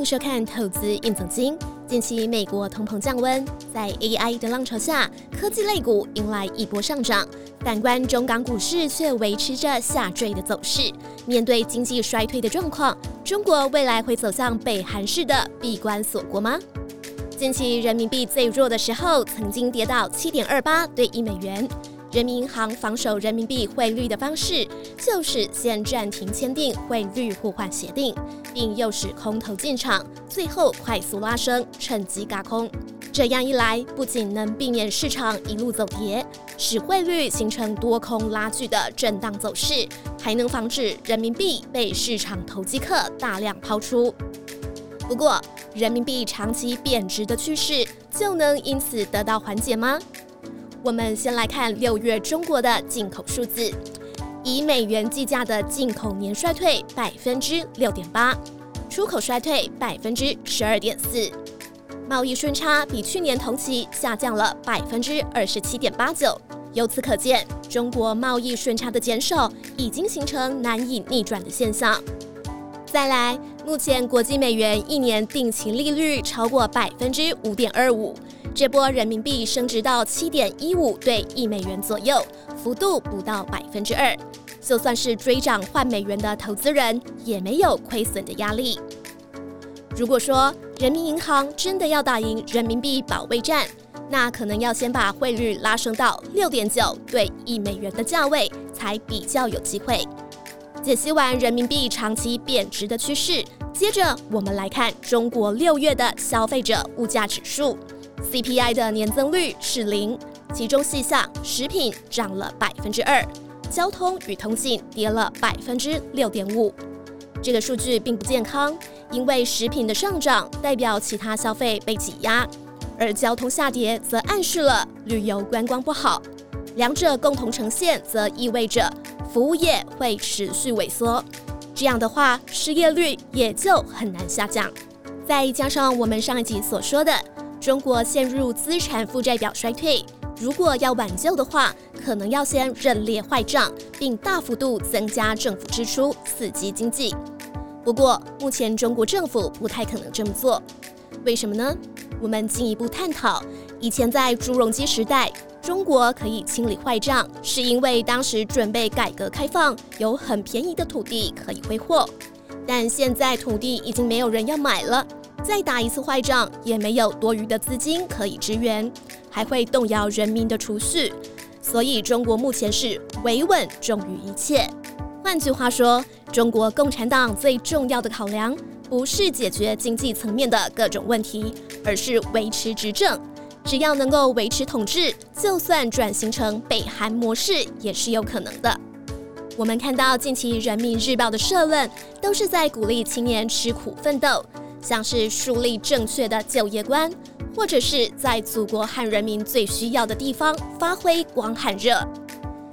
迎收看《投资硬总经》。近期美国通膨降温，在 AI 的浪潮下，科技类股迎来一波上涨。反观中港股市却维持着下坠的走势。面对经济衰退的状况，中国未来会走向北韩式的闭关锁国吗？近期人民币最弱的时候，曾经跌到七点二八兑一美元。人民银行防守人民币汇率的方式，就是先暂停签订汇率互换协定，并诱使空头进场，最后快速拉升，趁机轧空。这样一来，不仅能避免市场一路走跌，使汇率形成多空拉锯的震荡走势，还能防止人民币被市场投机客大量抛出。不过，人民币长期贬值的趋势就能因此得到缓解吗？我们先来看六月中国的进口数字，以美元计价的进口年衰退百分之六点八，出口衰退百分之十二点四，贸易顺差比去年同期下降了百分之二十七点八九。由此可见，中国贸易顺差的减少已经形成难以逆转的现象。再来，目前国际美元一年定期利率超过百分之五点二五。这波人民币升值到七点一五对一美元左右，幅度不到百分之二。就算是追涨换美元的投资人，也没有亏损的压力。如果说人民银行真的要打赢人民币保卫战，那可能要先把汇率拉升到六点九兑一美元的价位，才比较有机会。解析完人民币长期贬值的趋势，接着我们来看中国六月的消费者物价指数。CPI 的年增率是零，其中细项食品涨了百分之二，交通与通信跌了百分之六点五。这个数据并不健康，因为食品的上涨代表其他消费被挤压，而交通下跌则暗示了旅游观光不好。两者共同呈现，则意味着服务业会持续萎缩。这样的话，失业率也就很难下降。再加上我们上一集所说的。中国陷入资产负债表衰退，如果要挽救的话，可能要先认列坏账，并大幅度增加政府支出，刺激经济。不过，目前中国政府不太可能这么做。为什么呢？我们进一步探讨。以前在朱镕基时代，中国可以清理坏账，是因为当时准备改革开放，有很便宜的土地可以挥霍。但现在土地已经没有人要买了。再打一次坏仗，也没有多余的资金可以支援，还会动摇人民的储蓄。所以，中国目前是维稳重于一切。换句话说，中国共产党最重要的考量不是解决经济层面的各种问题，而是维持执政。只要能够维持统治，就算转型成北韩模式也是有可能的。我们看到近期《人民日报》的社论，都是在鼓励青年吃苦奋斗。像是树立正确的就业观，或者是在祖国和人民最需要的地方发挥光和热，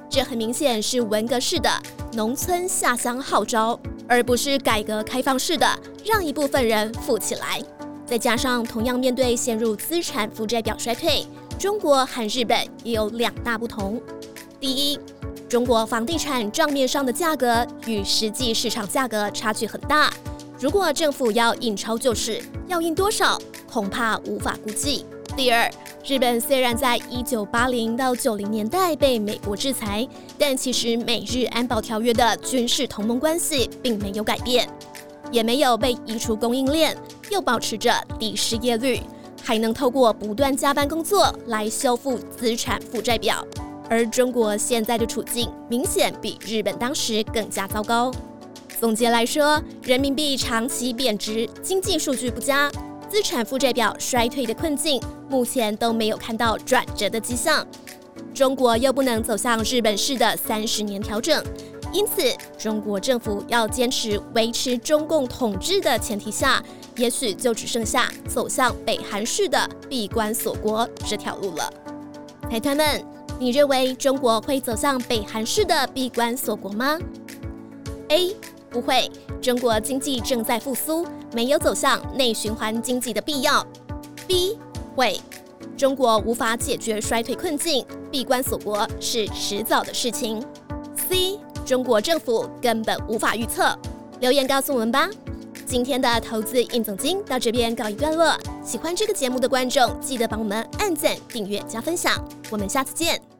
这很明显是文革式的农村下乡号召，而不是改革开放式的让一部分人富起来。再加上同样面对陷入资产负债表衰退，中国和日本也有两大不同：第一，中国房地产账面上的价格与实际市场价格差距很大。如果政府要印钞救市，要印多少，恐怕无法估计。第二，日本虽然在一九八零到九零年代被美国制裁，但其实美日安保条约的军事同盟关系并没有改变，也没有被移除供应链，又保持着低失业率，还能透过不断加班工作来修复资产负债表。而中国现在的处境明显比日本当时更加糟糕。总结来说，人民币长期贬值，经济数据不佳，资产负债表衰退的困境，目前都没有看到转折的迹象。中国又不能走向日本式的三十年调整，因此，中国政府要坚持维持中共统治的前提下，也许就只剩下走向北韩式的闭关锁国这条路了。财团们，你认为中国会走向北韩式的闭关锁国吗？A 不会，中国经济正在复苏，没有走向内循环经济的必要。B 会，中国无法解决衰退困境，闭关锁国是迟早的事情。C 中国政府根本无法预测。留言告诉我们吧。今天的投资硬总经到这边告一段落。喜欢这个节目的观众，记得帮我们按赞、订阅、加分享。我们下次见。